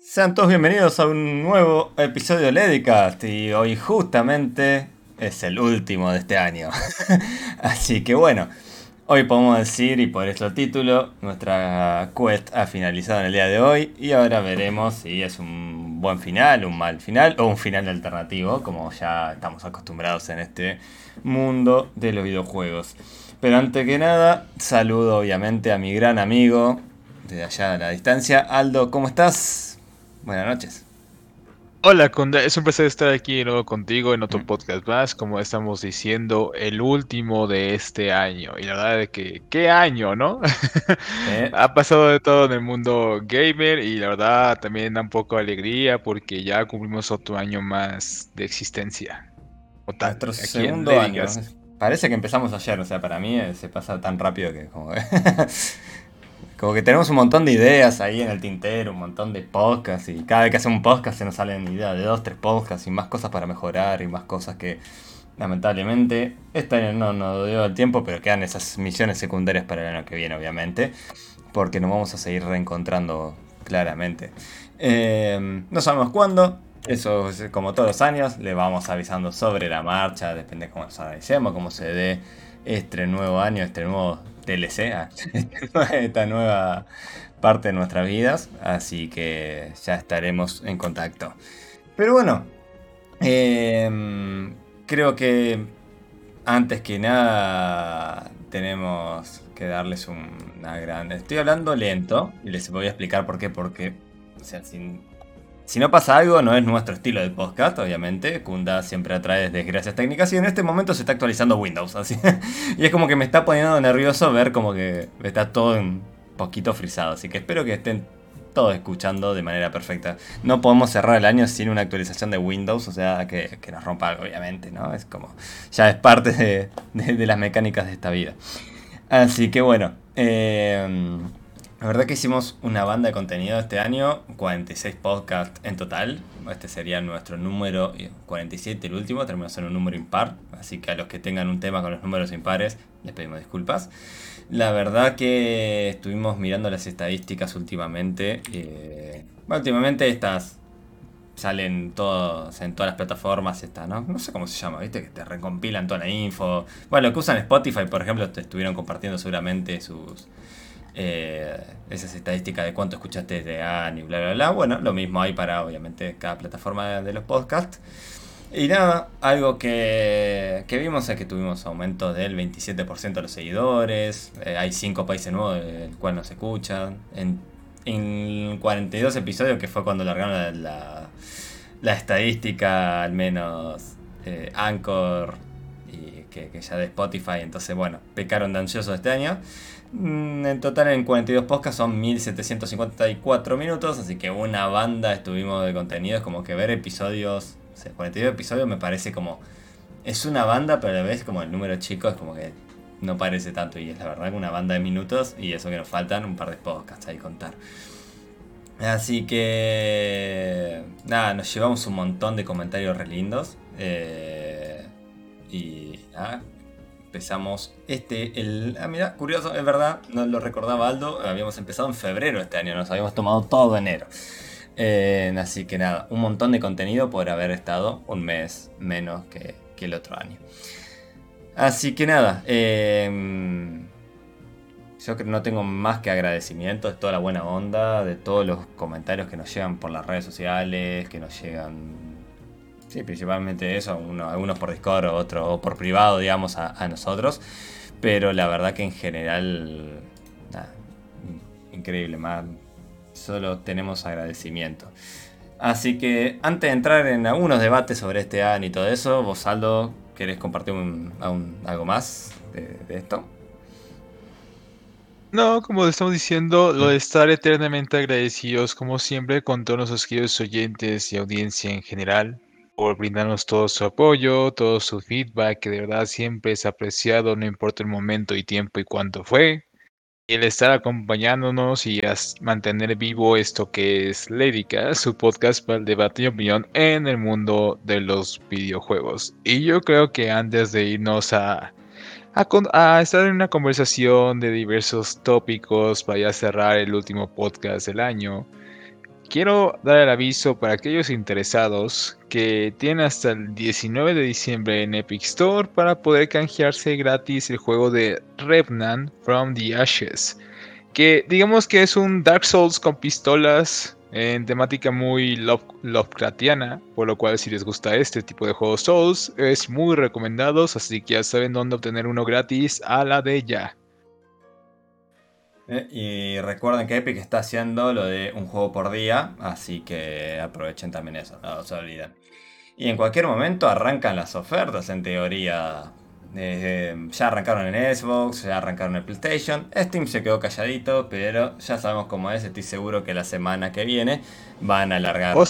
Sean todos bienvenidos a un nuevo episodio de Ledicast y hoy justamente es el último de este año. Así que bueno, hoy podemos decir, y por eso título, nuestra quest ha finalizado en el día de hoy y ahora veremos si es un buen final, un mal final o un final alternativo, como ya estamos acostumbrados en este mundo de los videojuegos. Pero antes que nada, saludo obviamente a mi gran amigo desde allá a la distancia. Aldo, ¿cómo estás? Buenas noches. Hola, Kunda. Es un placer estar aquí de nuevo contigo en otro mm. podcast más. Como estamos diciendo, el último de este año. Y la verdad es que, ¿qué año, no? ha pasado de todo en el mundo gamer y la verdad también da un poco de alegría porque ya cumplimos otro año más de existencia. Nuestro segundo año. Parece que empezamos ayer, o sea, para mí eh, se pasa tan rápido que como... Como que tenemos un montón de ideas ahí en el tintero, un montón de podcasts y cada vez que hacemos un podcast se nos salen ideas de dos, tres podcasts y más cosas para mejorar y más cosas que lamentablemente año no nos dio el tiempo, pero quedan esas misiones secundarias para el año que viene obviamente, porque nos vamos a seguir reencontrando claramente. Eh, no sabemos cuándo, eso es como todos los años, le vamos avisando sobre la marcha, depende de cómo nos analicemos, cómo se dé este nuevo año, este nuevo DLC, ah, esta nueva parte de nuestras vidas, así que ya estaremos en contacto. Pero bueno, em, creo que antes que nada tenemos que darles una gran... Estoy hablando lento y les voy a explicar por qué, porque, o sea, sin si no pasa algo, no es nuestro estilo de podcast, obviamente. Kunda siempre atrae desgracias técnicas y en este momento se está actualizando Windows. Así. y es como que me está poniendo nervioso ver como que está todo un poquito frisado. Así que espero que estén todos escuchando de manera perfecta. No podemos cerrar el año sin una actualización de Windows, o sea, que, nos rompa algo, obviamente, ¿no? Es como. Ya es parte de, de las mecánicas de esta vida. Así que bueno. Eh, la verdad que hicimos una banda de contenido este año, 46 podcasts en total. Este sería nuestro número 47, el último, terminó siendo un número impar. Así que a los que tengan un tema con los números impares, les pedimos disculpas. La verdad que estuvimos mirando las estadísticas últimamente. Eh, últimamente estas salen todos en todas las plataformas estas, ¿no? No sé cómo se llama, ¿viste? Que te recompilan toda la info. Bueno, lo que usan Spotify, por ejemplo, te estuvieron compartiendo seguramente sus eh, esas estadísticas de cuánto escuchaste de año y bla, bla, bla. Bueno, lo mismo hay para, obviamente, cada plataforma de los podcasts. Y nada, algo que, que vimos es que tuvimos aumento del 27% de los seguidores. Eh, hay 5 países nuevos del cual nos escuchan. En, en 42 episodios, que fue cuando largaron la, la, estadística, al menos eh, Anchor, y que, que, ya de Spotify. Entonces, bueno, pecaron de ansiosos este año. Mm, en total en 42 podcasts son 1754 minutos, así que una banda estuvimos de contenido, es como que ver episodios, o sea, 42 episodios me parece como... Es una banda, pero a la vez como el número chico es como que no parece tanto y es la verdad que una banda de minutos y eso que nos faltan un par de podcasts ahí contar. Así que nada, nos llevamos un montón de comentarios re lindos. Eh, y nada, empezamos este, el... Ah, mira, curioso, es verdad, no lo recordaba Aldo, habíamos empezado en febrero este año, nos habíamos tomado todo enero. Eh, así que nada, un montón de contenido por haber estado un mes menos que, el otro año. Así que nada, em, yo creo que no tengo más que agradecimiento de toda la buena onda, de todos los comentarios que nos llegan por las redes sociales, que nos llegan Sí, principalmente eso, algunos por Discord, otros por privado, digamos, a, nosotros. Pero la verdad que en general, nada, increíble, más solo tenemos agradecimiento. Así que antes de entrar en algunos debates sobre este año y todo eso, vos Aldo, ¿querés compartir algo más de, de, esto? No, como estamos diciendo, lo de estar eternamente agradecidos, como siempre, con todos nuestros queridos oyentes y audiencia en general por brindarnos todo su apoyo, todo su feedback, que de verdad siempre es apreciado, no importa el momento y tiempo y cuánto fue. Y el estar acompañándonos y mantener vivo esto que es Lédica, su podcast para el debate y opinión en el mundo de los videojuegos. Y yo creo que antes de irnos a, a, estar en una conversación de diversos tópicos para ya cerrar el último podcast del año, quiero dar el aviso para aquellos interesados que tienen hasta el 19 de diciembre en Epic Store para poder canjearse gratis el juego de Revenant from the Ashes. Que digamos que es un Dark Souls con pistolas en temática muy Lovecraftiana, por lo cual si les gusta este tipo de juegos Souls, es muy recomendados, así que ya saben dónde obtener uno gratis a la de ya. Eh, y recuerden que Epic está haciendo lo de un juego por día, así que aprovechen también eso, no se olviden. Y en cualquier momento arrancan las ofertas, en teoría. Eh, ya arrancaron en Xbox, ya arrancaron en PlayStation. Steam se quedó calladito, pero ya sabemos cómo es. Estoy seguro que la semana que viene van a alargar oh,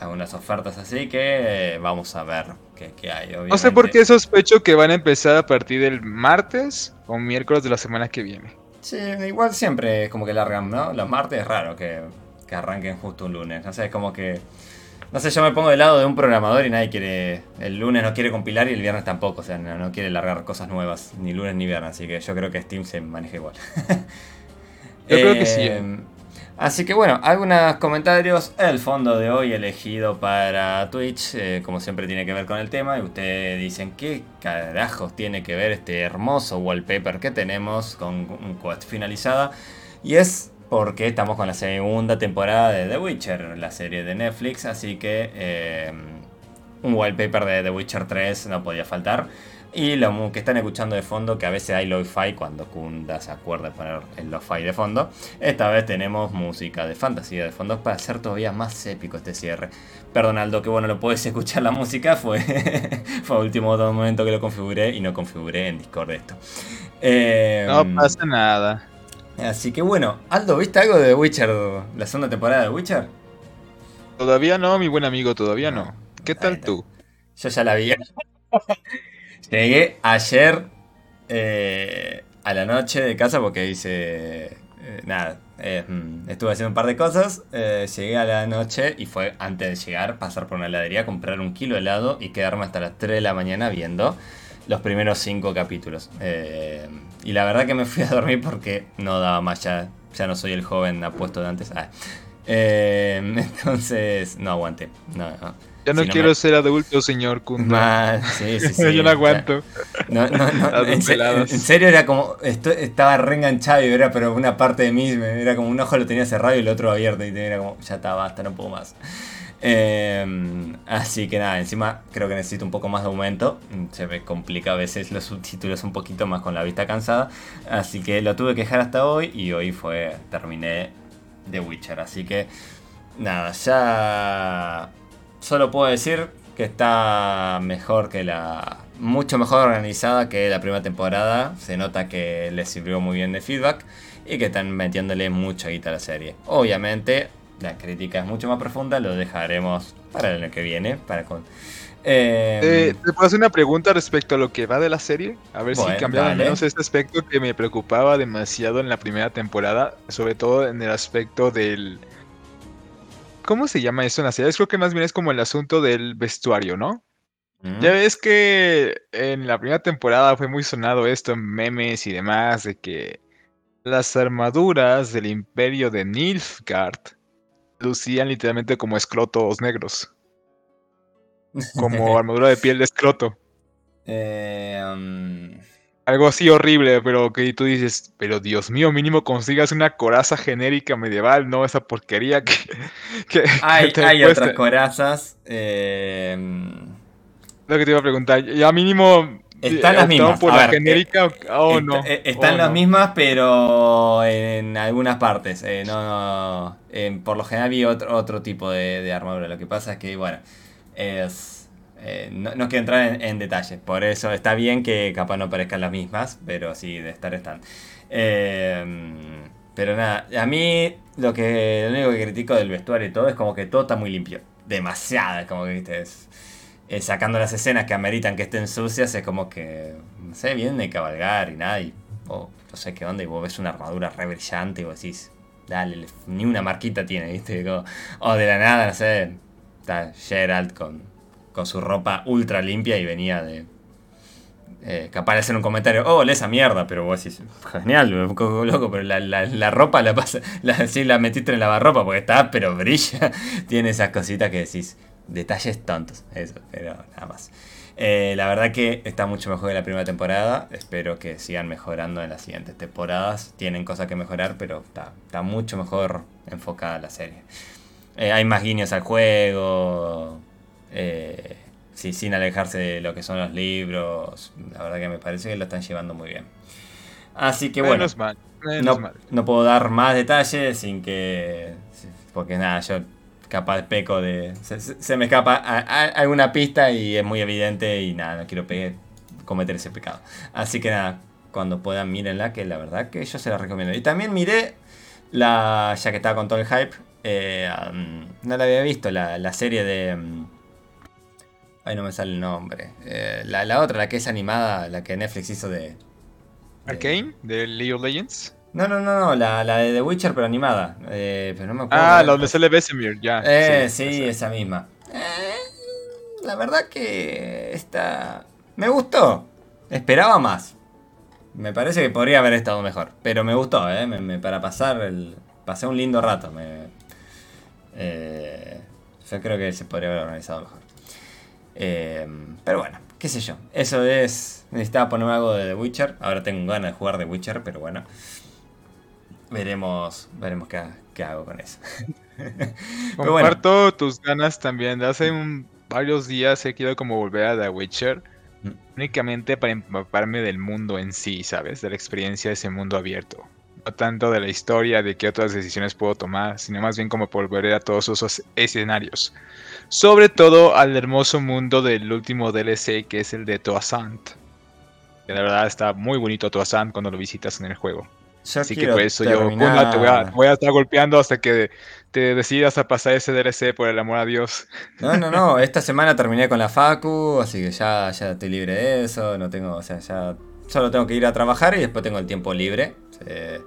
algunas ofertas, así que eh, vamos a ver qué, hay. No sé por qué sospecho que van a empezar a partir del martes o miércoles de la semana que viene. Sí, igual siempre es como que largan, ¿no? Los martes es raro que, arranquen justo un lunes. No sé, es como que. No sé, yo me pongo del lado de un programador y nadie quiere. El lunes no quiere compilar y el viernes tampoco. O sea, no, quiere largar cosas nuevas, ni lunes ni viernes. Así que yo creo que Steam se maneja igual. yo creo que sí. Así que bueno, algunos comentarios. El fondo de hoy elegido para Twitch, eh, como siempre tiene que ver con el tema. Y ustedes dicen, ¿qué carajos tiene que ver este hermoso wallpaper que tenemos con un quest finalizada? Y es porque estamos con la segunda temporada de The Witcher, la serie de Netflix. Así que eh, un wallpaper de The Witcher 3 no podía faltar. Y lo que están escuchando de fondo, que a veces hay lo-fi cuando Kunda se acuerda de poner el lo-fi de fondo. Esta vez tenemos música de fantasía de fondo para hacer todavía más épico este cierre. Perdón Aldo, que bueno, lo puedes escuchar la música, fue, fue el último momento que lo configuré y no configuré en Discord esto. Em, no pasa nada. Así que bueno, Aldo, ¿viste algo de Witcher, la segunda temporada de Witcher? Todavía no, mi buen amigo, todavía no. ¿Qué tal tú? Yo ya la vi. Llegué ayer eh, a la noche de casa porque hice. Eh, nada, eh, mm, estuve haciendo un par de cosas. llegué a la noche y fue antes de llegar, pasar por una heladería, comprar un kilo de helado y quedarme hasta las 3 de la mañana viendo los primeros 5 capítulos. y la verdad que me fui a dormir porque no daba más, ya, ya no soy el joven apuesto de antes. Ah. entonces, no aguanté. No, no. Ya no quiero ser adulto, señor Kunda. sí, sí, sí. Yo no aguanto. No, no, no. En, serio era como. Esto, estaba reenganchado y era, pero una parte de mí. Era como un ojo lo tenía cerrado y el otro abierto. Y era como, ya está, basta, no puedo más. Em, así que nada, encima creo que necesito un poco más de aumento. Se me complica a veces los subtítulos un poquito más con la vista cansada. Así que lo tuve que dejar hasta hoy y hoy fue. Terminé The Witcher. Así que nada, ya solo puedo decir que está mejor que la. mucho mejor organizada que la primera temporada. Se nota que les sirvió muy bien de feedback y que están metiéndole mucha guita a la serie. Obviamente, la crítica es mucho más profunda, lo dejaremos para el año que viene. Para con. Eh, eh, ¿Te puedo hacer una pregunta respecto a lo que va de la serie? A ver si cambiaba al menos este aspecto que me preocupaba demasiado en la primera temporada, sobre todo en el aspecto del, ¿Cómo se llama eso en las series? Creo que más bien es como el asunto del vestuario, ¿no? Ya ves que en la primera temporada fue muy sonado esto en memes y demás, de que las armaduras del imperio de Nilfgaard lucían literalmente como escrotos negros. Como armadura de piel de escroto. Eh, um, algo así horrible, pero que tú dices, pero Dios mío, mínimo consigas una coraza genérica medieval, no esa porquería que... hay, otras corazas. Eh... Lo que te iba a preguntar, ya mínimo... Están las mismas. por la genérica o no? Están las mismas, pero en algunas partes. Eh, no, no. por lo general vi otro, otro tipo de, de armadura. Lo que pasa es que, bueno, es eh, no, quiero entrar en, detalles, por eso está bien que capaz no parezcan las mismas, pero sí, de estar están. Eh, pero nada, a mí lo que lo único que critico del vestuario y todo es como que todo está muy limpio. Demasiado, como que viste, eh, sacando las escenas que ameritan que estén sucias, es como que, no sé, vienen de cabalgar y nada, y no sé qué onda, y vos ves una armadura re brillante y vos decís, dale, ni una marquita tiene, viste, o de la nada, no sé, está Gerald con con su ropa ultra limpia y venía de, capaz de hacer un comentario, oh, lee esa mierda, pero vos decís, genial, loco, pero la, la, ropa la pasa, la, la metiste en la lavarropa porque está, pero brilla, tiene esas cositas que decís, detalles tontos, eso, pero nada más. Eh, la verdad que está mucho mejor que la primera temporada. Espero que sigan mejorando en las siguientes temporadas. Tienen cosas que mejorar, pero está, está mucho mejor enfocada la serie. Eh, hay más guiños al juego. Eh, sí, sin alejarse de lo que son los libros. La verdad que me parece que lo están llevando muy bien. Así que bueno. no, no puedo dar más detalles sin que. Porque nada, yo capaz peco de. Se, me escapa alguna pista y es muy evidente y nada, no quiero cometer ese pecado. Así que nada, cuando puedan, mírenla, que la verdad que yo se la recomiendo. Y también miré la. ya que estaba con todo el hype. Eh, no la había visto, la, serie de. Um, ay, no me sale el nombre. Eh, la, otra, la que es animada, la que Netflix hizo de. de Arcane, de League of Legends. No, no, no, no, la, de The Witcher, pero animada. Eh, pero no me acuerdo. Ah, la donde sale Vesemir, ya. Eh, sí, esa misma. Eh, la verdad que esta. Me gustó. Esperaba más. Me parece que podría haber estado mejor. Pero me gustó, ¿eh? para pasar el. Pasé un lindo rato. Me, eh, yo creo que se podría haber organizado mejor. Eh, pero bueno, qué sé yo. Eso es. Necesitaba poner algo de The Witcher. Ahora tengo ganas de jugar The Witcher, pero bueno. Veremos, veremos qué, hago con eso. Comparto tus ganas también. Hace varios días he querido como volver a The Witcher. Mm. Únicamente para empaparme del mundo en sí, ¿sabes? De la experiencia de ese mundo abierto. No tanto de la historia, de qué otras decisiones puedo tomar, sino más bien como volver a todos esos escenarios. Sobre todo al hermoso mundo del último DLC que es el de Toasant. Que la verdad está muy bonito Toasant cuando lo visitas en el juego. Así que por eso yo, te voy, a, estar golpeando hasta que te decidas a pasar ese DLC, por el amor a Dios. No, no, no. Esta semana terminé con la Facu, así que ya, ya estoy libre de eso. No tengo, o sea, ya solo tengo que ir a trabajar y después tengo el tiempo libre. Eh,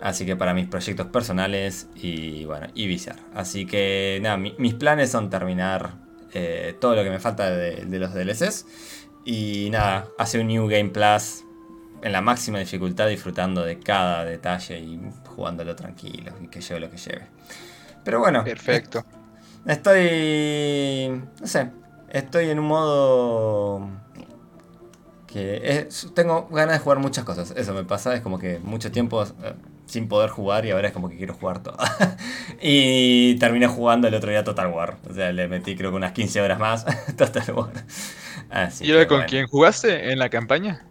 así que para mis proyectos personales y bueno, y viciar. Así que nada, mis planes son terminar eh, todo lo que me falta de, de los DLCs. Y nada, hacer un New Game Plus en la máxima dificultad disfrutando de cada detalle y jugándolo tranquilo y que lleve lo que lleve. Pero bueno. Perfecto. Estoy. No sé. Estoy en un modo. Que tengo ganas de jugar muchas cosas. Eso me pasa. Es como que mucho tiempo eh, sin poder jugar y ahora es como que quiero jugar todo. y terminé jugando el otro día Total War. O sea, le metí creo que unas 15 horas más Total War. ¿Y ahora con quién jugaste en la campaña?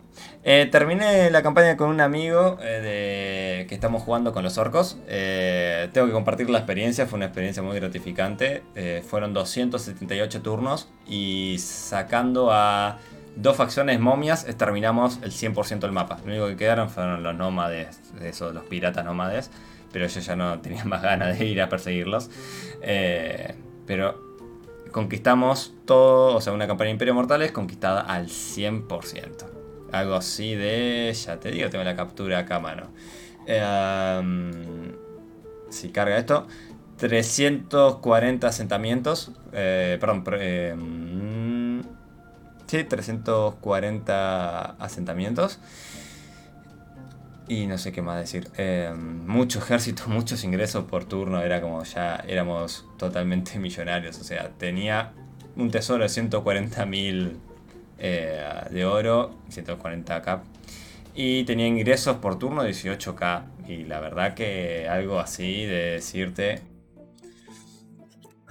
Eh, terminé la campaña con un amigo eh, de, que estamos jugando con los orcos. Eh, tengo que compartir la experiencia, fue una experiencia muy gratificante. fueron 278 turnos y sacando a dos facciones momias terminamos el 100% del mapa. Lo único que quedaron fueron los nómades, esos, los piratas nómades. Pero yo ya no tenía más ganas de ir a perseguirlos. pero conquistamos todo, o sea, una campaña de Imperio Mortales conquistada al 100%. Algo así de. Ya te digo, tengo la captura acá mano. Em, si carga esto. 340 asentamientos. Eh, perdón. Em, sí, 340 asentamientos. Y no sé qué más decir. Em, mucho ejército, muchos ingresos por turno. Era como ya éramos totalmente millonarios. O sea, tenía un tesoro de 140.000 eh, de oro, 140k. Y tenía ingresos por turno 18k. Y la verdad que algo así de decirte...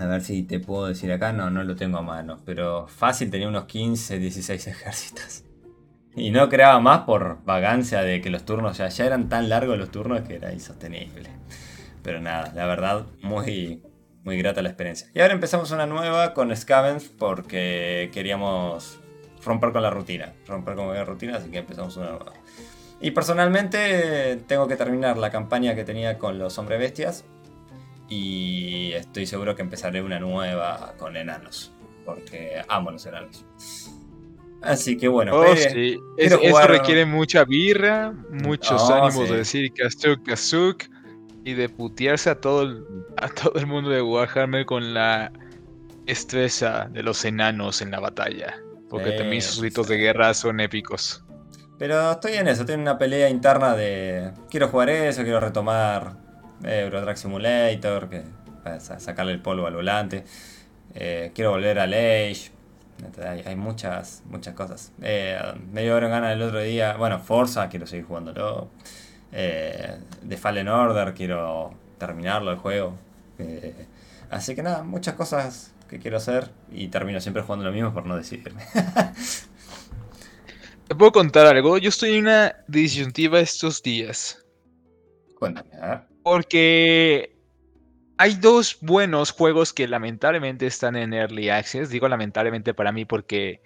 A ver si te puedo decir acá, no, no lo tengo a mano. Pero fácil tenía unos 15, 16 ejércitos. Y no creaba más por vagancia de que los turnos ya, eran tan largos los turnos que era insostenible. Pero nada, la verdad, muy, muy grata la experiencia. Y ahora empezamos una nueva con Scavenge porque queríamos romper con la rutina. Romper con la rutina, así que empezamos una nueva. Y personalmente tengo que terminar la campaña que tenía con los hombres bestias. Y estoy seguro que empezaré una nueva con enanos. Porque amo los enanos. Así que bueno. Oh, sí. Eso requiere mucha birra, muchos ánimos de decir Kazuk, Kazuk. Y de putearse a todo, el, a todo el mundo de Warhammer con la estresa de los enanos en la batalla. Porque también sus Sí, gritos sí. de guerra son épicos. Pero estoy en eso, tengo una pelea interna de. Quiero jugar eso, quiero retomar eh, Euro Truck Simulator, que, para sa- sacarle el polvo al volante. Eh, quiero volver al Age. Hay, hay muchas, muchas cosas. Eh, me dio ganas el otro día. Bueno, Forza, quiero seguir jugándolo. Eh, The Fallen Order, quiero terminarlo el juego. Eh, así que nada, muchas cosas que quiero hacer y termino siempre jugando lo mismo por no decidirme. ¿Te puedo contar algo? Yo estoy en una disyuntiva estos días. Cuéntame, a ver. Porque hay dos buenos juegos que lamentablemente están en Early Access. Digo lamentablemente para mí porque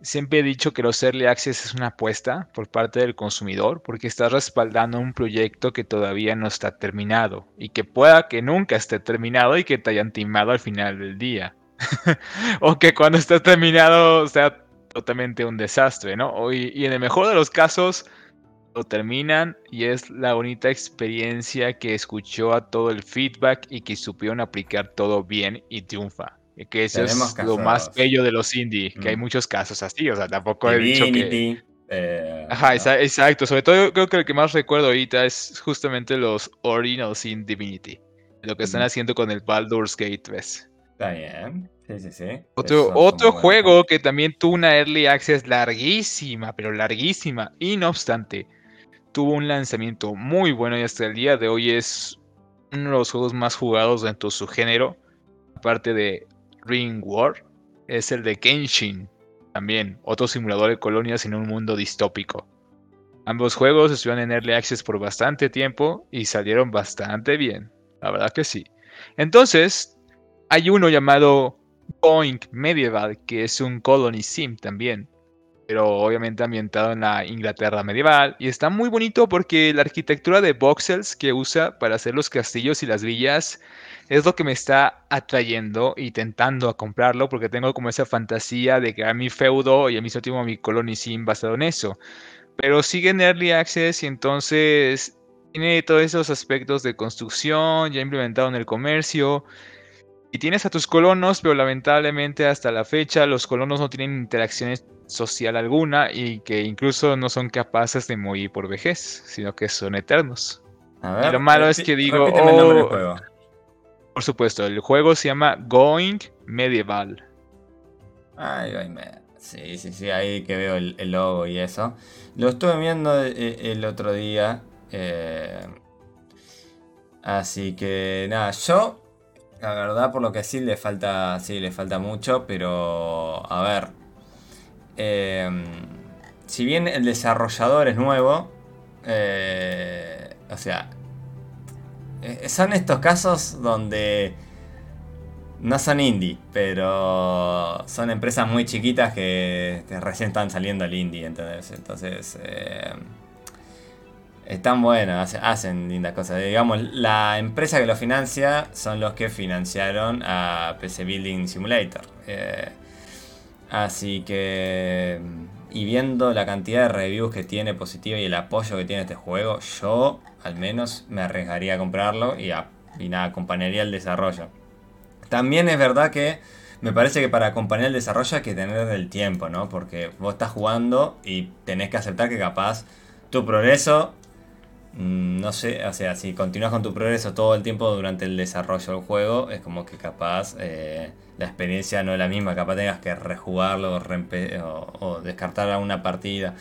siempre he dicho que los Early Access es una apuesta por parte del consumidor porque estás respaldando un proyecto que todavía no está terminado y que pueda que nunca esté terminado y que te hayan timado al final del día. o que cuando esté terminado sea totalmente un desastre, ¿no? Y en el mejor de los casos lo terminan y es la bonita experiencia que escuchó a todo el feedback y que supieron aplicar todo bien y triunfa. Que eso Tenemos es lo más bello de los indie, que hay Mm. muchos casos así, o sea, tampoco he dicho que... Eh, Ajá, no. exacto, sobre todo yo creo que el que más recuerdo ahorita es justamente los Original Sin Divinity, lo que están Mm. haciendo con el Baldur's Gate 3. Está bien. Sí, sí, sí. Otro, otro juego que también tuvo una early access larguísima, pero larguísima, y no obstante, tuvo un lanzamiento muy bueno y hasta el día de hoy es uno de los juegos más jugados dentro de su género, aparte de Ring War, es el de Genshin, también otro simulador de colonias en un mundo distópico. Ambos juegos estuvieron en early access por bastante tiempo y salieron bastante bien, la verdad que sí. Entonces, hay uno llamado Going Medieval, que es un colony sim también, pero obviamente ambientado en la Inglaterra medieval. Y está muy bonito porque la arquitectura de voxels que usa para hacer los castillos y las villas es lo que me está atrayendo y tentando a comprarlo porque tengo como esa fantasía de crear mi feudo y al mismo tiempo mi colony basado en eso. Pero sigue en Early Access y entonces tiene todos esos aspectos de construcción ya implementado en el comercio. Y tienes a tus colonos, pero lamentablemente hasta la fecha los colonos no tienen interacciones social alguna y que incluso no son capaces de morir por vejez, sino que son eternos. A y lo malo es que digo, oh, juego. Por supuesto, el juego se llama Going Medieval. Ay, ay, me- Sí, sí, sí, ahí que veo el, el logo y eso. Lo estuve viendo eh, el otro día. eh, Así que nada, yo, la verdad, por lo que sí le falta, sí le falta mucho, pero a ver, eh, si bien el desarrollador es nuevo, eh, o sea, eh, son estos casos donde no son indie, pero son empresas muy chiquitas que, recién están saliendo al indie, ¿entendés? Entonces, eh, están buenas, hace- hacen lindas cosas. Digamos, la empresa que lo financia son los que financiaron a PC Building Simulator. Eh, así que, y viendo la cantidad de reviews que tiene positiva y el apoyo que tiene este juego, yo al menos me arriesgaría a comprarlo y nada, acompañaría el desarrollo. También es verdad que me parece que para acompañar el desarrollo hay que tener el tiempo, ¿no? Porque vos estás jugando y tenés que aceptar que capaz tu progreso, mm, no sé, o sea, si continúas con tu progreso todo el tiempo durante el desarrollo del juego, es como que capaz eh, la experiencia no es la misma, capaz tengas que rejugarlo o, descartar a una partida.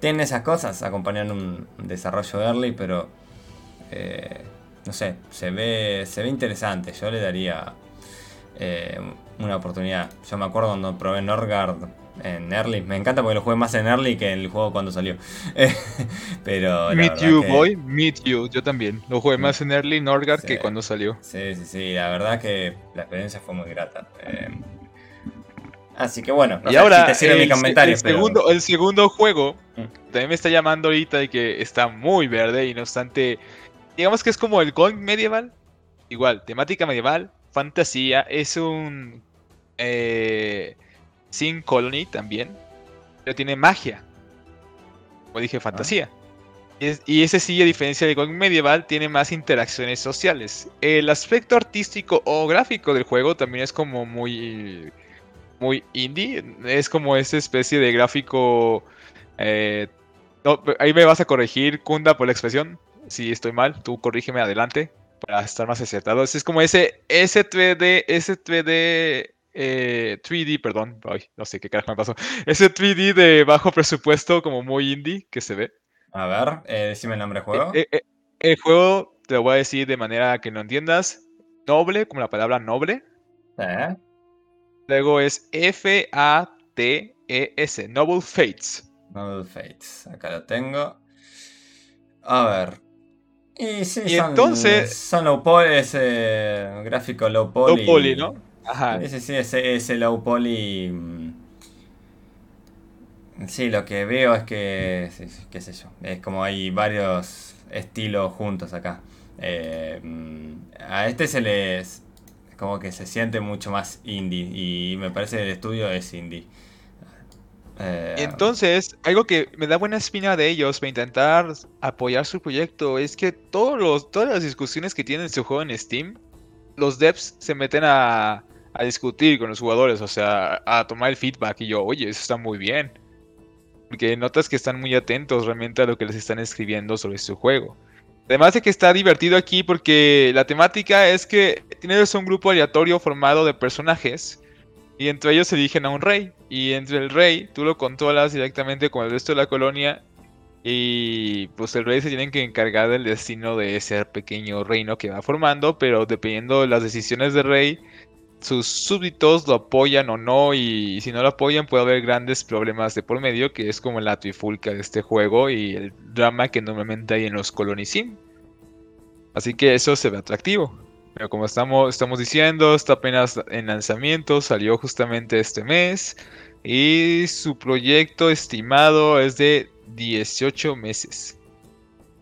Tienen esas cosas, acompañan un un desarrollo early, pero eh, no sé, se ve, se ve interesante. Yo le daría eh, una oportunidad. Yo me acuerdo cuando probé Norgard en Early. Me encanta porque lo jugué más en Early que en el juego cuando salió. Pero. Meet you, que- boy, meet you. Yo también. Lo jugué más en Early Norgard Sí. que cuando salió. Sí, sí, sí. La verdad que la experiencia fue muy grata. Eh, así que bueno, no y sé ahora, si te sirve el, mi se- comentario. el pero- segundo, el segundo juego Mm. también me está llamando ahorita y que está muy verde y no obstante, digamos que es como el Going Medieval. Igual, temática medieval, fantasía, es un eh, Sin Colony también, pero tiene magia. Como dije, fantasía. Y, es- y ese sí, a diferencia de Going Medieval, tiene más interacciones sociales. El aspecto artístico o gráfico del juego también es como muy muy indie. Es como esa especie de gráfico. Eh, ahí me vas a corregir, Kunda, por la expresión. Si estoy mal, tú corrígeme adelante para estar más acertado. Es como ese S3D, S3D 3D, perdón, no sé qué carajo me pasó. Ese 3D de bajo presupuesto, como muy indie, que se ve. A ver, eh, decime el nombre del juego. Eh, eh, el juego, te lo voy a decir de manera que no entiendas. Noble, como la palabra noble. Luego es F-A-T-E-S, Noble Fates. Noble Fates, acá lo tengo. A ver. Y sí, y entonces. Son low poly, ese gráfico low poly. Low poly, ¿no? Ajá. Sí, sí, ese, ese low poly. Mm, sí, lo que veo es que. qué sé yo. Es como hay varios estilos juntos acá. Eh, mm, a este se les. Como que se siente mucho más indie. Y me parece que el estudio es indie. Eh, Entonces, algo que me da buena espina de ellos para intentar apoyar su proyecto es que todos los, todas las discusiones que tienen su juego en Steam, los devs se meten a, a discutir con los jugadores, o sea, a tomar el feedback. Y yo, oye, eso está muy bien. Porque notas que están muy atentos realmente a lo que les están escribiendo sobre su juego. Además de que está divertido aquí porque la temática es que tienes un grupo aleatorio formado de personajes y entre ellos se eligen a un rey. Y entre el rey tú lo controlas directamente con el resto de la colonia y pues el rey se tiene que encargar del destino de ese pequeño reino que va formando, pero dependiendo de las decisiones del rey sus súbditos lo apoyan o no y si no lo apoyan puede haber grandes problemas de por medio que es como la trifulca de este juego y el drama que normalmente hay en los colonisim. Así que eso se ve atractivo. Pero como estamos, estamos diciendo, está apenas en lanzamiento, salió justamente este mes y su proyecto estimado es de 18 meses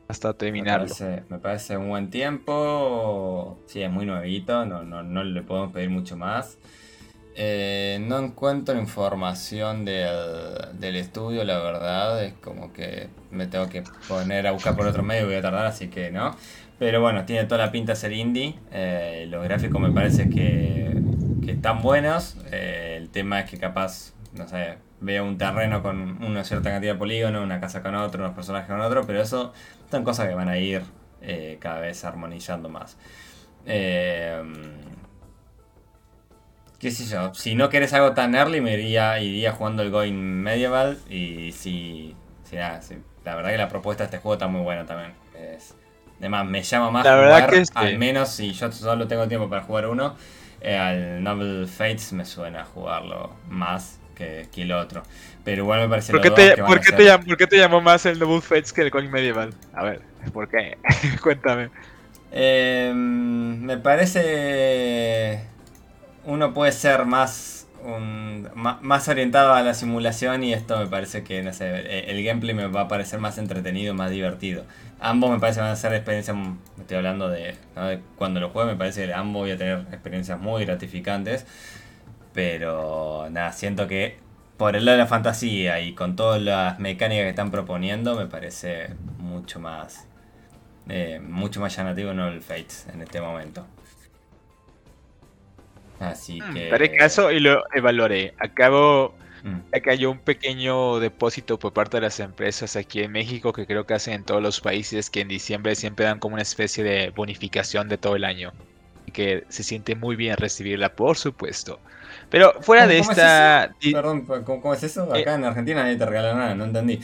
hasta terminarlo. Me parece, un buen tiempo. Sí, es muy nuevito, no, no, le podemos pedir mucho más. Eh, no encuentro información del, estudio, la verdad. Es como que me tengo que poner a buscar por otro medio y voy a tardar, así que no. Pero bueno, tiene toda la pinta de ser indie. Eh, los gráficos me parece que, están buenos. Eh, el tema es que capaz, no sé, veo un terreno con una cierta cantidad de polígonos, una casa con otro, unos personajes con otro, pero eso son cosas que van a ir eh, cada vez armonizando más. Eh, qué sé yo, si no querés algo tan early me iría, iría jugando el Going Medieval y si, si, la verdad que la propuesta de este juego está muy buena también. además, me llama más la jugar, que al menos si yo solo tengo tiempo para jugar uno, eh, al Noble Fates me suena jugarlo más que, el otro. Pero igual me parece ¿Por qué, te, ¿por qué, te llamó, ¿por qué te llamó más el Noble Fates que el Coin Medieval? A ver, ¿por qué? Cuéntame. Eh, me parece. Uno puede ser más, un, más orientado a la simulación y esto me parece que, no sé, e, el gameplay me va a parecer más entretenido, más divertido. Ambos me parece van a ser experiencias, estoy hablando de, de cuando lo juegue, me parece que ambos voy a tener experiencias muy gratificantes. Pero nada, siento que por el lado de la fantasía y con todas las mecánicas que están proponiendo, me parece mucho más. Eh, mucho más llamativo no el Fates en este momento. Así mm, que. Haré caso y lo evaluaré. Acabo. Mm. cayó un pequeño depósito por parte de las empresas aquí en México que creo que hacen en todos los países que en diciembre siempre dan como una especie de bonificación de todo el año. Y que se siente muy bien recibirla, por supuesto. Pero fuera de esta. Perdón, ¿cómo, es eso? Acá en Argentina nadie te regala nada, no entendí.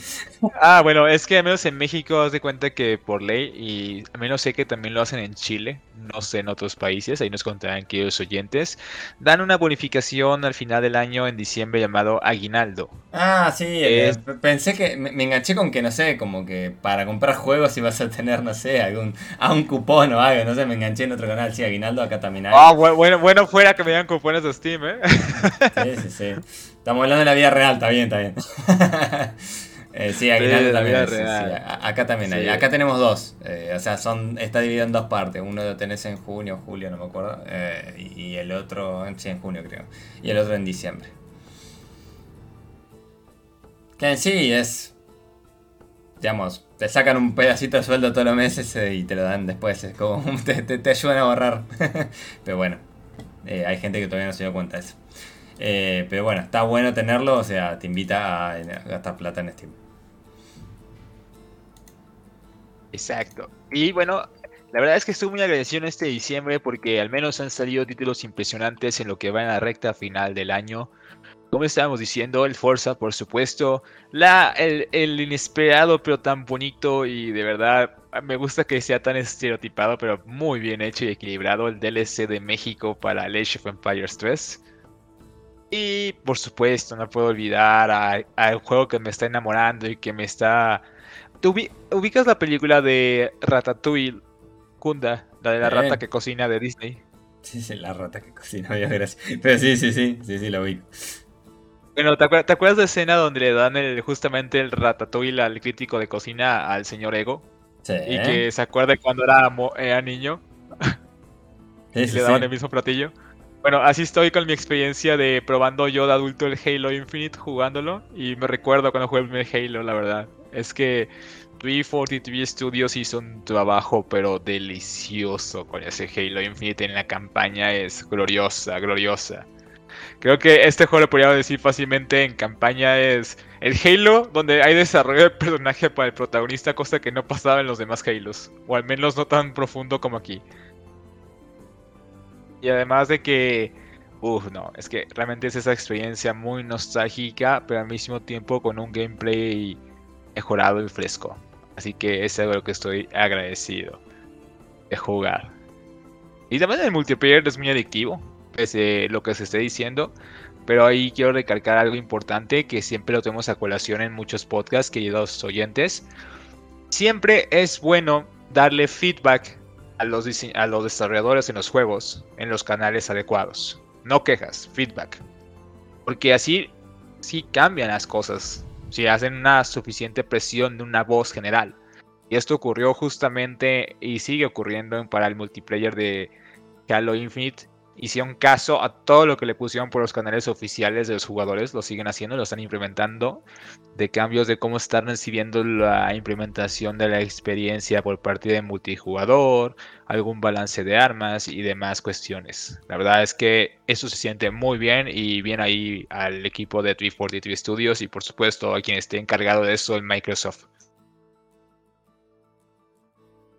Ah, bueno, es que al menos en México haz de cuenta que por ley, y al menos sé que también lo hacen en Chile, no sé en otros países, ahí nos contarán los oyentes, dan una bonificación al final del año en diciembre llamado aguinaldo. Ah, sí, eh, pensé que me, enganché con que, no sé, como que para comprar juegos ibas a tener, no sé, algún a un cupón o algo, no sé, me enganché en otro canal, sí, aguinaldo, acá también hay. Ah, bueno, bueno fuera que me dieran cupones de Steam, ¿eh? Sí, sí, sí. Estamos hablando de la vida real, está bien, está bien. Eh, sí, Aguinaldo también. acá también hay. Acá tenemos dos. Eh, o sea, son está dividido en dos partes. Uno lo tenés en junio, julio, no me acuerdo. Eh, y el otro, sí, en junio creo. Y el otro en diciembre. Que en sí es. Digamos, te sacan un pedacito de sueldo todos los meses y te lo dan después. Es como te, te, ayudan a ahorrar. Pero bueno, hay gente que todavía no se dio cuenta de eso. Eh, pero bueno, está bueno tenerlo, o sea, te invita a gastar plata en Steam. Exacto. Y bueno, la verdad es que estoy muy agradecido en este diciembre porque al menos han salido títulos impresionantes en lo que va en la recta final del año. Como estábamos diciendo, el Forza, por supuesto, la, el, el, inesperado pero tan bonito y de verdad me gusta que sea tan estereotipado pero muy bien hecho y equilibrado el DLC de México para Age of Empires 3. Y por supuesto, no puedo olvidar al juego que me está enamorando y que me está... ¿Tú ubicas la película de Ratatouille, Kunda, la de la rata que cocina de Disney? Sí, sí, la rata que cocina, gracias. Pero sí, sí, sí, sí, sí, lo ubico. Bueno, ¿te acuerdas, de la escena donde le dan el, justamente el ratatouille al crítico de cocina al señor Ego? Sí. Y que se acuerde cuando era, era niño. y le daban el mismo platillo. Bueno, así estoy con mi experiencia de probando yo de adulto el Halo Infinite jugándolo. Y me recuerdo cuando jugué el Halo, la verdad. Es que 343 Studios hizo un trabajo pero delicioso con ese Halo Infinite en la campaña. Es gloriosa, gloriosa. Creo que este juego lo podría decir fácilmente en campaña es el Halo donde hay desarrollo de personaje para el protagonista, cosa que no pasaba en los demás Halos, o al menos no tan profundo como aquí. Y además de que, uff, no, es que realmente es esa experiencia muy nostálgica, pero al mismo tiempo con un gameplay mejorado y fresco. Así que es algo lo que estoy agradecido de jugar. Y también el multiplayer es muy adictivo pese lo que se esté diciendo. Pero ahí quiero recalcar algo importante que siempre lo tenemos a colación en muchos podcasts, queridos oyentes. Siempre es bueno darle feedback a los, a los desarrolladores en los juegos, en los canales adecuados. No quejas, feedback. Porque así sí cambian las cosas. Si hacen una suficiente presión de una voz general. Y esto ocurrió justamente y sigue ocurriendo para el multiplayer de Halo Infinite hicieron caso a todo lo que le pusieron por los canales oficiales de los jugadores, lo siguen haciendo, lo están implementando, de cambios de cómo están recibiendo la implementación de la experiencia por parte de multijugador, algún balance de armas y demás cuestiones. La verdad es que eso se siente muy bien y bien ahí al equipo de 343 Studios y por supuesto a quien esté encargado de eso, el Microsoft.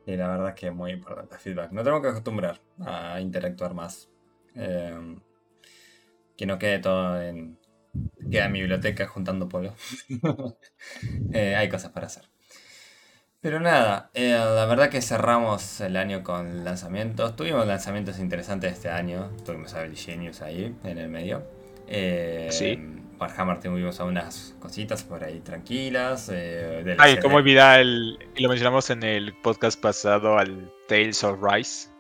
Y la verdad es que muy importante feedback. No tengo que acostumbrar a interactuar más Em, que no quede todo en. Queda en mi biblioteca juntando polvo. Eh, hay cosas para hacer. Pero nada, eh, la verdad que cerramos el año con lanzamientos. Tuvimos lanzamientos interesantes este año. Tuvimos a Genius ahí en el medio. Eh, sí. Warhammer tuvimos unas cositas por ahí tranquilas. Eh, Ay, como olvidar el. Lo mencionamos en el podcast pasado al Tales of Rise.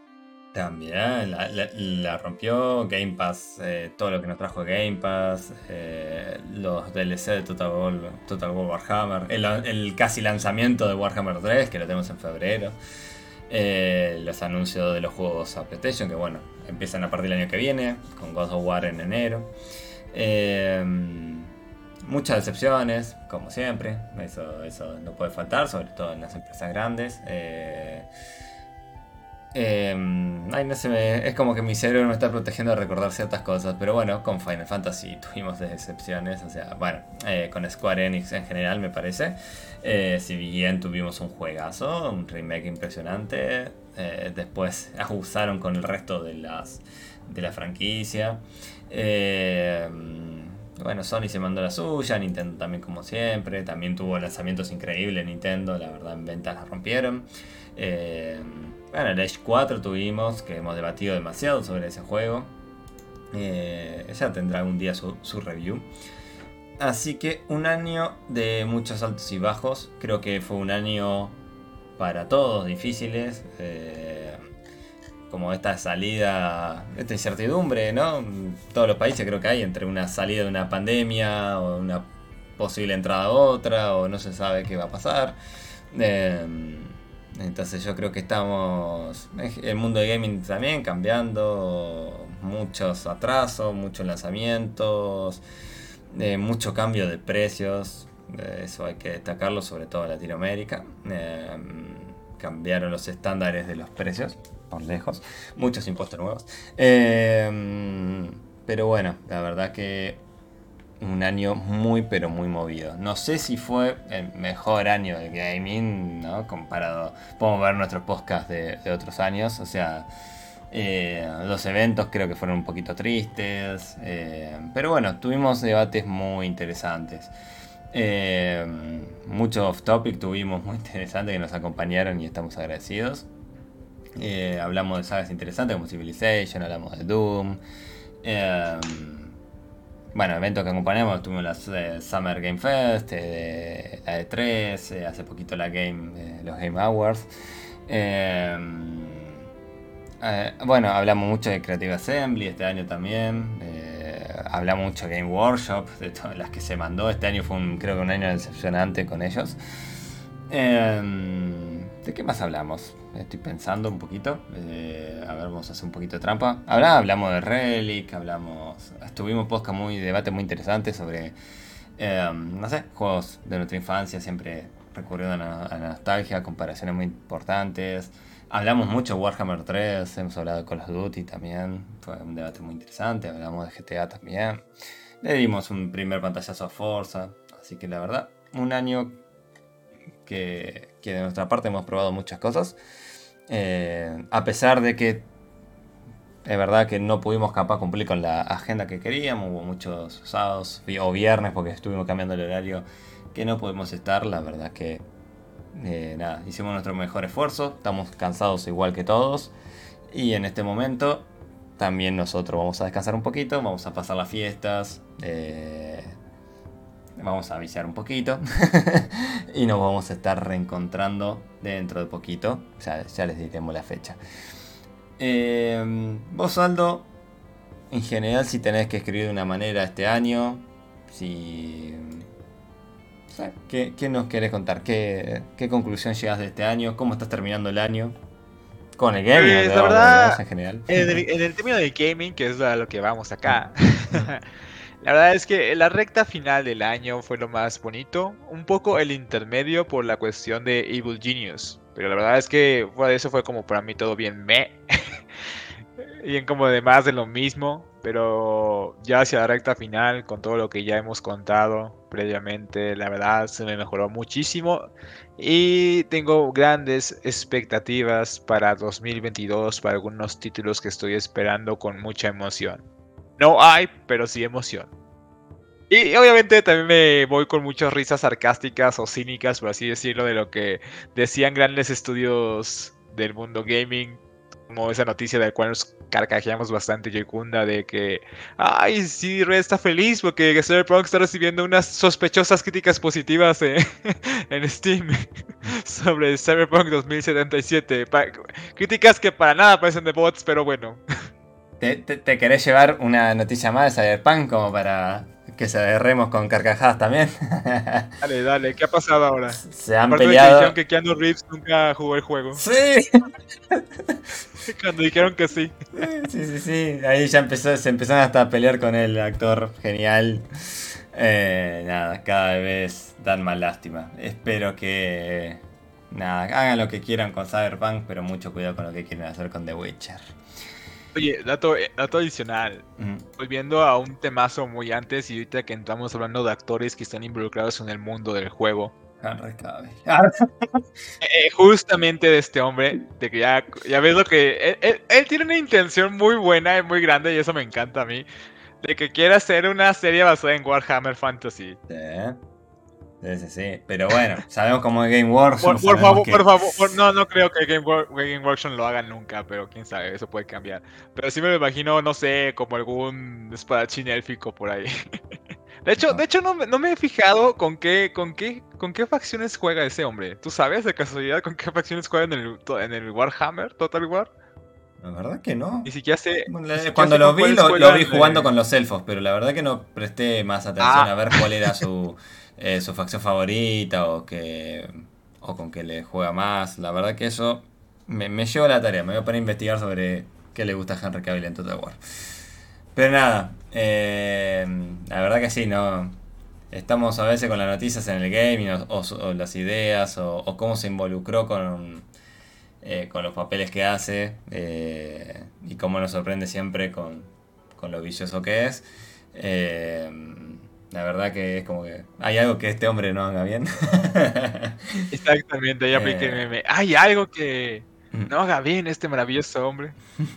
También, la, rompió Game Pass, eh, todo lo que nos trajo Game Pass, eh, los DLC de Total War, Total Warhammer, el, casi lanzamiento de Warhammer 3, que lo tenemos en febrero, eh, los anuncios de los juegos a PlayStation, que bueno, empiezan a partir del año que viene, con God of War en enero. muchas decepciones, como siempre, eso, eso no puede faltar, sobre todo en las empresas grandes. Em, es como que mi cerebro me está protegiendo de recordar ciertas cosas, pero bueno, con Final Fantasy tuvimos decepciones, o sea, bueno, eh, con Square Enix en general me parece. Eh, si bien tuvimos un juegazo, un remake impresionante, eh, después abusaron con el resto de, las, de la franquicia. Em, bueno, Sony se mandó la suya, Nintendo también como siempre, también tuvo lanzamientos increíbles Nintendo, la verdad en ventas la rompieron. Em, bueno, el Age 4 tuvimos, que hemos debatido demasiado sobre ese juego. Eh, tendrá un día su, review. Así que un año de muchos altos y bajos. Creo que fue un año para todos difíciles. Eh, como esta salida, esta incertidumbre, ¿no? Todos los países creo que hay entre una salida de una pandemia o una posible entrada a otra o no se sabe qué va a pasar. Eh, entonces yo creo que estamos, el mundo de gaming también cambiando, muchos atrasos, muchos lanzamientos, eh, mucho cambio de precios, eso hay que destacarlo, sobre todo en Latinoamérica. Eh, cambiaron los estándares de los precios, por lejos, muchos impuestos nuevos. pero bueno, la verdad que un año muy pero muy movido. No sé si fue el mejor año de gaming, ¿no? Comparado, podemos ver nuestros podcasts de, otros años, o sea, eh, los eventos creo que fueron un poquito tristes, eh, pero bueno, tuvimos debates muy interesantes. Eh, mucho off topic tuvimos muy interesantes que nos acompañaron y estamos agradecidos. hablamos de sagas interesantes como Civilization, hablamos de Doom. Bueno, eventos que acompañamos, tuvimos la eh, Summer Game Fest, eh, la de 3, eh, hace poquito la Game, los Game Awards. bueno, hablamos mucho de Creative Assembly este año también. hablamos mucho de Game Workshop, de todas las que se mandó. Este año fue un, creo que un año decepcionante con ellos. ¿De qué más hablamos? Estoy pensando un poquito. Eh, a ver, vamos a hacer un poquito de trampa. hablamos de Relic, hablamos. Estuvimos podcast muy, debate muy interesante sobre. Em, no sé, juegos de nuestra infancia, siempre recurriendo a la, nostalgia, comparaciones muy importantes. Hablamos mucho de Warhammer 3, hemos hablado de Call of Duty también, fue un debate muy interesante, hablamos de GTA también. Le dimos un primer pantallazo a Forza, así que la verdad, un año que, de nuestra parte hemos probado muchas cosas. Eh, a pesar de que es verdad que no pudimos capaz cumplir con la agenda que queríamos, hubo muchos sábados o viernes porque estuvimos cambiando el horario que no pudimos estar, la verdad que eh, nada, hicimos nuestro mejor esfuerzo, estamos cansados igual que todos y en este momento también nosotros vamos a descansar un poquito, vamos a pasar las fiestas, eh, Vamos a avisar un poquito. y nos vamos a estar reencontrando dentro de poquito. Ya, ya les diremos la fecha. Eh, vos, Aldo, en general, si tenés que escribir de una manera este año, si. ¿qué, nos querés contar? ¿Qué, conclusión llegas de este año? ¿Cómo estás terminando el año? Con el gaming, la verdad, en general. En el, en el término del gaming, que es a lo que vamos acá. La verdad es que la recta final del año fue lo más bonito, un poco el intermedio por la cuestión de Evil Genius, pero la verdad es que eso fue como para mí todo bien me, bien como de más de lo mismo, pero ya hacia la recta final, con todo lo que ya hemos contado previamente, la verdad se me mejoró muchísimo y tengo grandes expectativas para 2022 para algunos títulos que estoy esperando con mucha emoción. No hay, pero sí emoción. Y obviamente también me voy con muchas risas sarcásticas o cínicas, por así decirlo, de lo que decían grandes estudios del mundo gaming, como esa noticia de la cual nos carcajeamos bastante Yekunda de que, ay, sí, Red está feliz porque Cyberpunk está recibiendo unas sospechosas críticas positivas en Steam sobre Cyberpunk 2077. críticas que para nada parecen de bots, pero bueno. ¿Te, querés llevar una noticia más de Cyberpunk como para que se agarremos con carcajadas también? dale, dale, ¿qué ha pasado ahora? Se han peleado. dijeron que Keanu Reeves nunca jugó el juego. Sí. Cuando dijeron que sí. Sí, sí, sí. Ahí ya empezó, se empezaron hasta a pelear con el actor genial. Eh, nada, cada vez dan más lástima. Espero que. Nada, hagan lo que quieran con Cyberpunk, pero mucho cuidado con lo que quieren hacer con The Witcher. Oye, dato, eh, dato adicional. Volviendo a un temazo muy antes y ahorita que entramos hablando de actores que están involucrados en el mundo del juego. eh, justamente de este hombre, de que ya, ya ves lo que... Él, tiene una intención muy buena y muy grande y eso me encanta a mí. De que quiere hacer una serie basada en Warhammer Fantasy. Sí. Sí, sí, Pero bueno, sabemos cómo es Game Workshop. Por, favor, por favor, no, no creo que Game, Workshop lo haga nunca, pero quién sabe, eso puede cambiar. Pero sí me lo imagino, no sé, como algún espadachín élfico por ahí. De hecho, de hecho no, no, me he fijado con qué, con qué, con qué facciones juega ese hombre. ¿Tú sabes de casualidad con qué facciones juega en el, en el Warhammer, Total War? La verdad que no. Ni siquiera sé. Cuando lo vi, lo, vi jugando con los elfos, pero la verdad que no presté más atención ah. a ver cuál era su, eh, su facción favorita o que o con que le juega más. La verdad que eso me, me lleva a la tarea. Me voy a poner a investigar sobre qué le gusta a Henry Cavill en Total War. Pero nada, eh, la verdad que sí, no. Estamos a veces con las noticias en el gaming o, las ideas o, cómo se involucró con, eh, con los papeles que hace y cómo nos sorprende siempre con, con lo vicioso que es. La verdad que es como que hay algo que este hombre no haga bien. Exactamente, ahí apliqué Eh. meme. Hay algo que Mm. no haga bien este maravilloso hombre.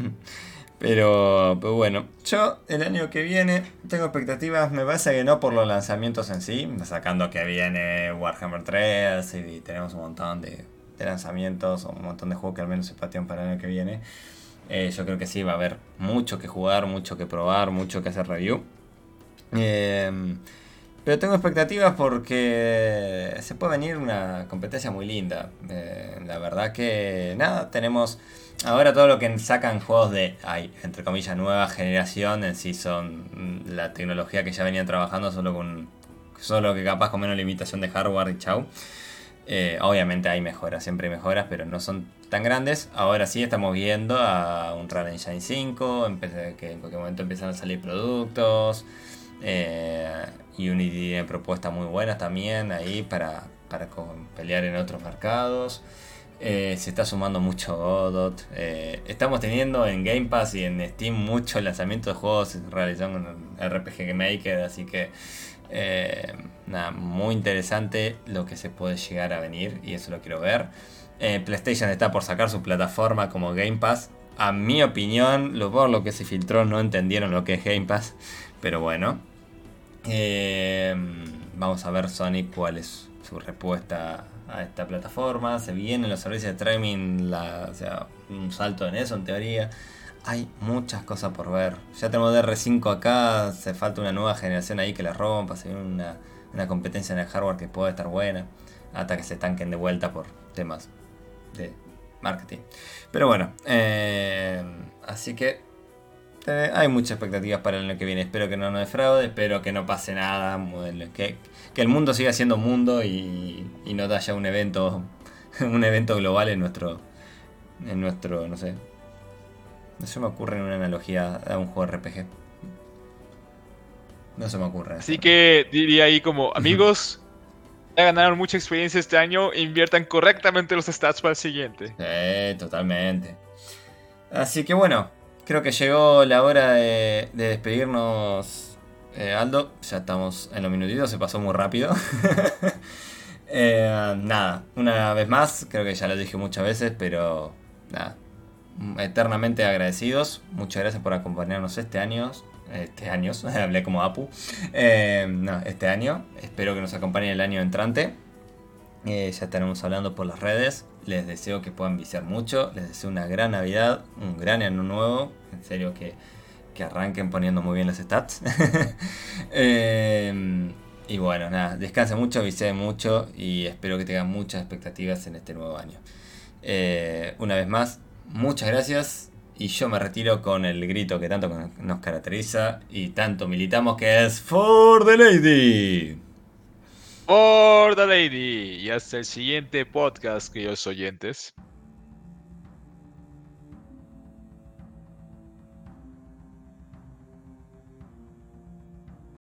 Pero, pero bueno, yo el año que viene tengo expectativas, me parece que no por los lanzamientos en sí, sacando que viene Warhammer 3 y tenemos un montón de, de lanzamientos un montón de juegos que al menos se patean para el año que viene. Eh, yo creo que sí, va a haber mucho que jugar, mucho que probar, mucho que hacer review. Eh, pero tengo expectativas porque se puede venir una competencia muy linda. Eh, la verdad que nada, tenemos ahora todo lo que sacan juegos de, entre comillas, nueva generación en sí son mm, la tecnología que ya venían trabajando solo con solo que capaz con menos limitación de hardware y chau. Eh, obviamente hay mejoras, siempre hay mejoras, pero no son tan grandes. Ahora sí estamos viendo a un Real Engine 5, empe- que en cualquier momento empiezan a salir productos. Eh, Unity tiene propuestas muy buenas también ahí para, para pelear en otros mercados. Eh, se está sumando mucho Godot. Eh, estamos teniendo en Game Pass y en Steam mucho lanzamiento de juegos realizados en RPG Maker, así que eh, nada, muy interesante lo que se puede llegar a venir y eso lo quiero ver. PlayStation está por sacar su plataforma como Game Pass. A mi opinión, lo, por lo que se filtró no entendieron lo que es Game Pass, pero bueno. Eh, vamos a ver Sony cuál es su respuesta a esta plataforma. Se vienen los servicios de streaming, o sea, un salto en eso en teoría. Hay muchas cosas por ver. Ya tenemos DR5 acá, hace falta una nueva generación ahí que la rompa, se viene una, una competencia en el hardware que puede estar buena, hasta que se tanquen de vuelta por temas de marketing. Pero bueno, eh, así que hay muchas expectativas para el año que viene. Espero que no nos defraude, espero que no pase nada, que el mundo siga siendo mundo y, y no haya un evento, un evento global en nuestro, en nuestro, no sé. No se me ocurre una analogía a un juego RPG. No se me ocurre. Así que diría ahí como, amigos, ya ganaron mucha experiencia este año, inviertan correctamente los stats para el siguiente. Sí, totalmente. Así que bueno, creo que llegó la hora de, de despedirnos, eh, Aldo. Ya estamos en los minutitos, se pasó muy rápido. Eh, nada, una vez más, creo que ya lo dije muchas veces, pero nada, eternamente agradecidos. Muchas gracias por acompañarnos este año. Este año, hablé como Apu. Eh, no, este año. Espero que nos acompañen el año entrante. Ya estaremos hablando por las redes. Les deseo que puedan viciar mucho. Les deseo una gran Navidad, un gran año nuevo. En serio que, que arranquen poniendo muy bien los stats. Eh, y bueno, nada, descansen mucho, vicien mucho y espero que tengan muchas expectativas en este nuevo año. Eh, una vez más, muchas gracias y yo me retiro con el grito que tanto nos caracteriza y tanto militamos que es For the Lady. For the Lady. Y hasta el siguiente podcast, queridos oyentes.